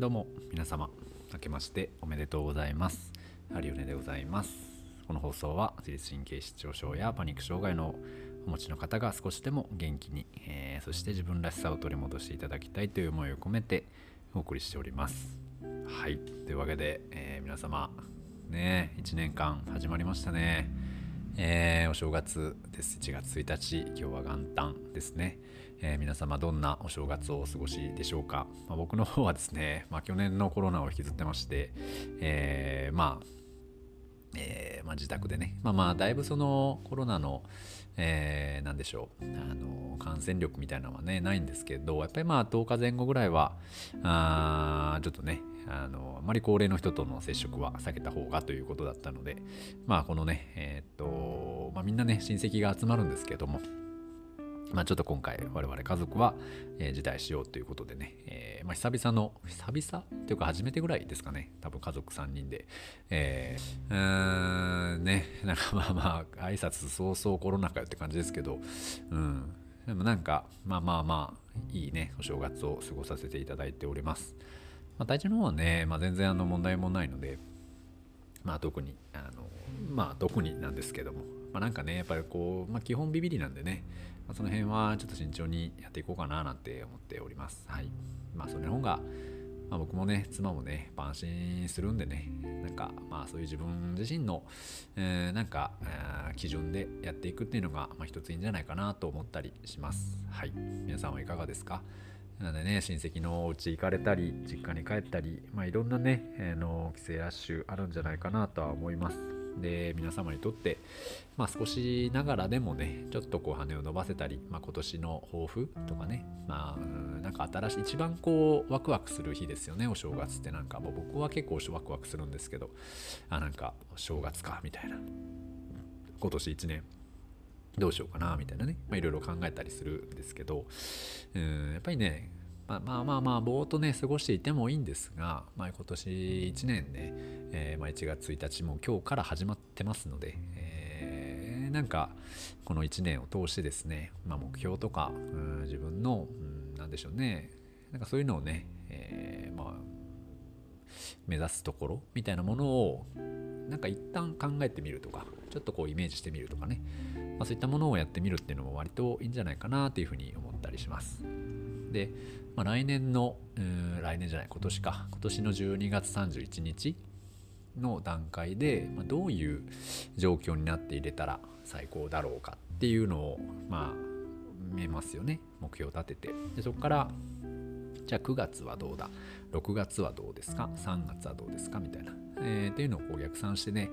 どうも。皆様明けましておめでとうございます。ハリオネでございます。この放送は自律神経失調症やパニック障害のお持ちの方が少しでも元気に、えー、そして自分らしさを取り戻していただきたいという思いを込めてお送りしております。はい。というわけで、えー、皆様ね1年間始まりましたね。えー、お正月です。1月1日今日は元旦ですね、えー、皆様どんなお正月をお過ごしでしょうか、まあ、僕の方はですね、まあ、去年のコロナを引きずってまして、えー、まあえー、まあ、自宅でね、まあまあ、だいぶそのコロナの、えー、でしょう、あの、感染力みたいなのはね、ないんですけど、やっぱりまあ、10日前後ぐらいは、あちょっとね、あの、あまり高齢の人との接触は避けた方がということだったので、まあ、このね、えー、っと、まあ、みんなね、親戚が集まるんですけども、まあ、ちょっと今回我々家族は、えー、辞退しようということでね、えー、まあ、久々の久々というか初めてぐらいですかね。多分家族3人で、えー、うーんねなんかまあまあ挨拶早々コロナ禍よって感じですけど。うん。でもなんかまあまあまあいいねお正月を過ごさせていただいております、まあ、体調の方はね、まあ、全然あの問題もないので。まあ特にあのまあ特になんですけども。まあなんかねやっぱりこう、まあ、基本ビビりなんでね。まあ、その辺はちょっと慎重にやっていこうかななんて思っております。はい。まあそれの方が、まあ、僕もね、妻もね、安心するんでね、なんか、まあそういう自分自身の、えー、なんか、えー、基準でやっていくっていうのが、まあ一ついいんじゃないかなと思ったりします。はい。皆さんはいかがですか？なのでね、親戚のお家行かれたり、実家に帰ったり、まあいろんなね、えー、の帰省ラッシュあるんじゃないかなとは思います。で皆様にとって、まあ、少しながらでもねちょっとこう羽を伸ばせたり、まあ、今年の抱負とかねまあなんか新しい一番こうワクワクする日ですよねお正月ってなんか。もう僕は結構ワクワクするんですけどあなんか正月かみたいな。今年1年どうしようかなみたいなね。いろいろ考えたりするんですけどうんやっぱりねまあまあまあまあぼーっとね過ごしていてもいいんですが、まあ、今年1年ね、えー、まあ、1月1日も今日から始まってますので、えー、なんかこの1年を通してですね、まあ、目標とか、うん、自分の、うん、なんでしょうねなんかそういうのをね、えー、まあ目指すところみたいなものをなんか一旦考えてみるとかちょっとこうイメージしてみるとかね、まあ、そういったものをやってみるっていうのも割といいんじゃないかなというふうに思ったりします。で、まあ、来年の来年じゃない今年か。今年の12月31日の段階で、まあ、どういう状況になって入れたら最高だろうかっていうのをまあ見えますよね。目標を立てて。でそこからじゃあ9月はどうだ？6月はどうですか？3月はどうですか？みたいな、えー、っていうのをこう逆算してね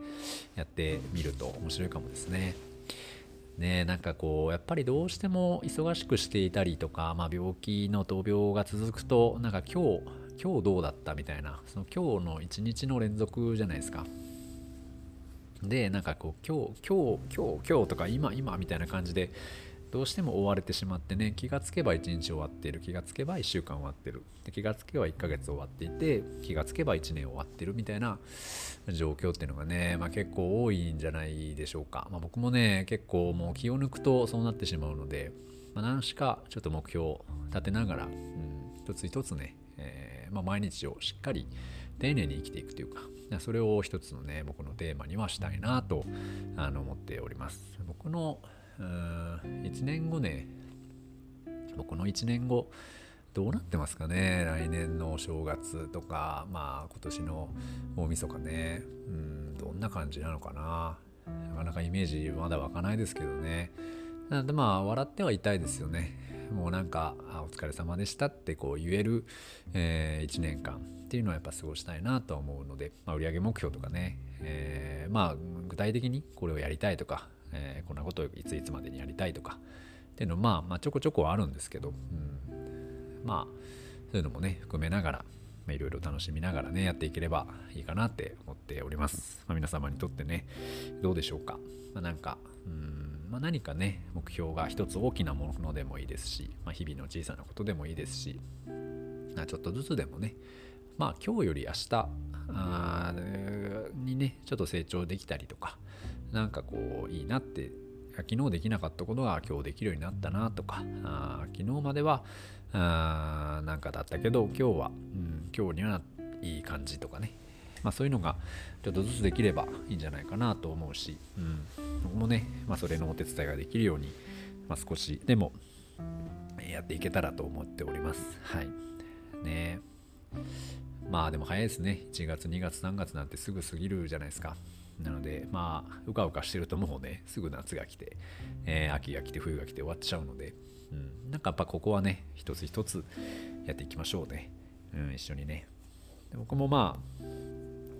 やってみると面白いかもですね。ねなんかこうやっぱりどうしても忙しくしていたりとか、まあ、病気の闘病が続くとなんか今日今日どうだったみたいなその今日の一日の連続じゃないですか。でなんかこう今日今日今日今日とか今今みたいな感じでどうしても追われてしまってね気がつけば1日終わっている気がつけば1週間終わってる。で気がつけば1ヶ月終わっていて気がつけば1年終わってるみたいな状況っていうのがね、まあ、結構多いんじゃないでしょうか、まあ、僕もね結構もう気を抜くとそうなってしまうので、まあ、何しかちょっと目標を立てながら、うん、一つ一つね、えー、ま、毎日をしっかり丁寧に生きていくというかそれを一つのね僕のテーマにはしたいなとあの思っております。僕の1年後ね。僕の1年後どうなってますかね。来年のお正月とかまあ今年の大晦日ね。うんどんな感じなのかな。なかなかイメージまだ湧かないですけどね。なんでまあ笑ってはいたいですよね。もうなんかお疲れ様でしたってこう言える、えー、1年間っていうのはやっぱ過ごしたいなと思うので、まあ、売上目標とかね、えー、まあ具体的にこれをやりたいとかえー、こんなことをいついつまでにやりたいとか。っていうのまあ、まあ、ちょこちょこはあるんですけど、うん、まあそういうのもね含めながらいろいろ楽しみながらねやっていければいいかなって思っております、まあ、皆様にとってねどうでしょうか、まあ、なんかうん。まあ、何かね目標が一つ大きなものでもいいですし、まあ、日々の小さなことでもいいですしちょっとずつでもねまあ今日より明日にねちょっと成長できたりとかなんかこういいなって昨日できなかったことが今日できるようになったなとかあ昨日まではあなんかだったけど今日は、うん、今日にはいい感じとかねまあ、そういうのがちょっとずつできればいいんじゃないかなと思うし、うん、僕もね、まあ、それのお手伝いができるように、まあ、少しでもやっていけたらと思っております。はい。ねまあでも早いですね。1月、2月、3月なんてすぐ過ぎるじゃないですか。なので、まあ、うかうかしてるともうね、すぐ夏が来て、えー、秋が来て、冬が来て終わっちゃうので、うん、なんかやっぱここはね、一つ一つやっていきましょうね。うん、一緒にね。僕もまあ、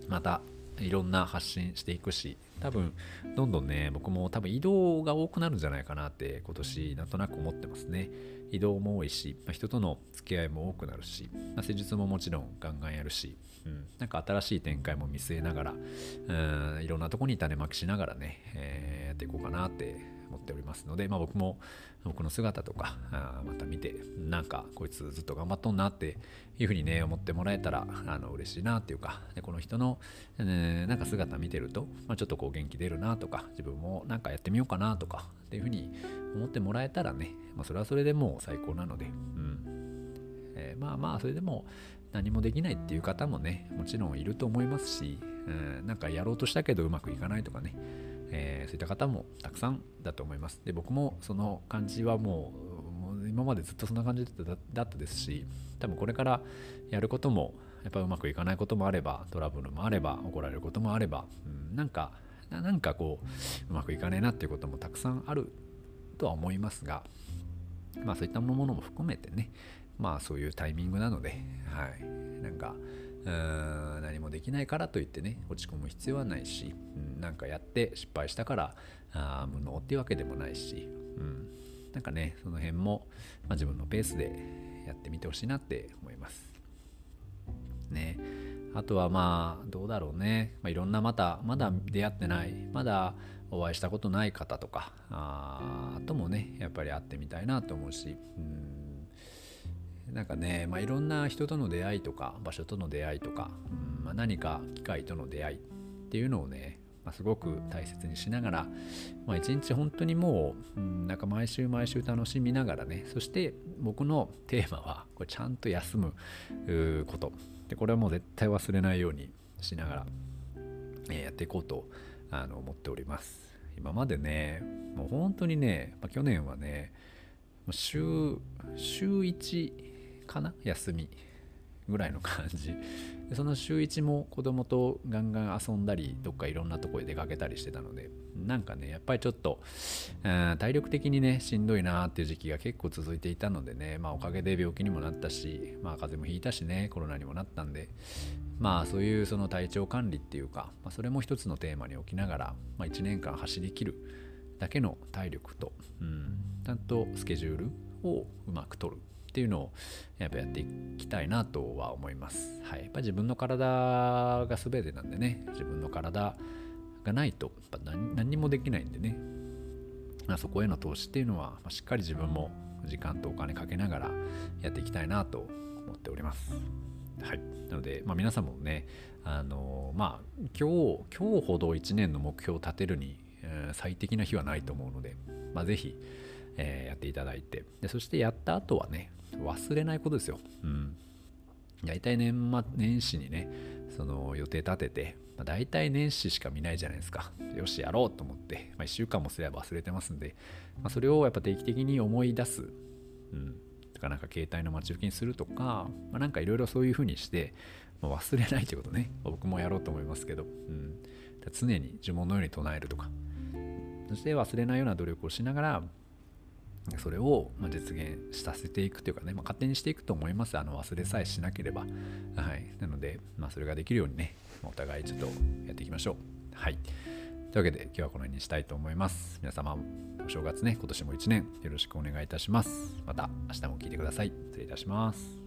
またいろんな発信していくし多分どんどんね僕も多分移動が多くなるんじゃないかなって今年なんとなく思ってますね。移動も多いし、まあ、人との付き合いも多くなるし、まあ、施術ももちろんガンガンやるし、うん、なんか新しい展開も見据えながらうんいろんなとこに種まきしながらね、えー、やっていこうかなって思っておりますので、まあ、僕も僕の姿とかあまた見てなんかこいつずっと頑張っとんなっていうふうにね思ってもらえたらあの嬉しいなっていうかでこの人の、えー、なんか姿見てると、まあ、ちょっとこう元気出るなとか自分もなんかやってみようかなとかっていうふうに思ってもらえたらね、まあ、それはそれでもう最高なので、うんえー、まあまあそれでも何もできないっていう方もねもちろんいると思いますし、うん、なんかやろうとしたけどうまくいかないとかねえー、そういった方もたくさんだと思います。で僕もその感じはもう今までずっとそんな感じだったですし多分これからやることもやっぱうまくいかないこともあればトラブルもあれば怒られることもあれば、うん、なんかなんかこううまくいかねえなっていうこともたくさんあるとは思いますがまあそういったものも含めてねまあそういうタイミングなのではい。なんかうーん何もできないからといってね落ち込む必要はないし、うん、なんかやって失敗したからあ無能っていうわけでもないし、うん、なんかねその辺も、まあ、自分のペースでやってみてほしいなって思います。ね。あとはまあどうだろうね、まあ、いろんなまたまだ出会ってないまだお会いしたことない方とかあともねやっぱり会ってみたいなと思うし、うん。なんかね、まあ、いろんな人との出会いとか場所との出会いとか、うんまあ、何か機会との出会いっていうのをね、まあ、すごく大切にしながら、まあ、一日本当にもう、なんか毎週毎週楽しみながらねそして僕のテーマはこれちゃんと休むこと。でこれはもう絶対忘れないようにしながら、え、やっていこうとあの思っております。今までねもう本当にね、まあ、去年はね週週1かな休み。ぐらいの感じ。でその週1も子供とガンガン遊んだりどっかいろんなとこへ出かけたりしてたのでなんかねやっぱりちょっと、うん、体力的にねしんどいなっていう時期が結構続いていたのでねまあおかげで病気にもなったしまあ風邪もひいたしねコロナにもなったんでまあそういうその体調管理っていうか、まあ、それも一つのテーマに置きながら、まあ、1年間走りきるだけの体力と、うん、ちゃんとスケジュールをうまく取る。っていうのをやっぱやっていきたいなとは思います。はい、やっぱ自分の体が全てなんでね自分の体がないとやっぱ何何もできないんでね、まあ、そこへの投資っていうのは、ま、しっかり自分も時間とお金かけながらやっていきたいなと思っております。はい、なので、まあ、皆さんもねあのまあ今日今日ほど1年の目標を立てるに、え、最適な日はないと思うので、まあ、えー、やっていただいてでそしてやった後はね忘れないことですよ。うん。大体年末年始にねその予定立てて、まあ、大体年始しか見ないじゃないですか。よしやろうと思って、まあ、1週間もすれば忘れてますんで、まあ、それをやっぱ定期的に思い出す。うんとかなんか携帯の待ち受けにするとか、まあ、なんかいろいろそういうふうにして、まあ、忘れないということね、僕もやろうと思いますけど、うん、常に呪文のように唱えるとかそして忘れないような努力をしながらそれを実現させていくというかね、まあ、勝手にしていくと思います。あの忘れさえしなければ。はい。なので、まあ、それができるようにね、お互いちょっとやっていきましょう。はい。というわけで、今日はこの辺にしたいと思います。皆様、お正月ね、今年も1年よろしくお願いいたします。また明日も聞いてください。失礼いたします。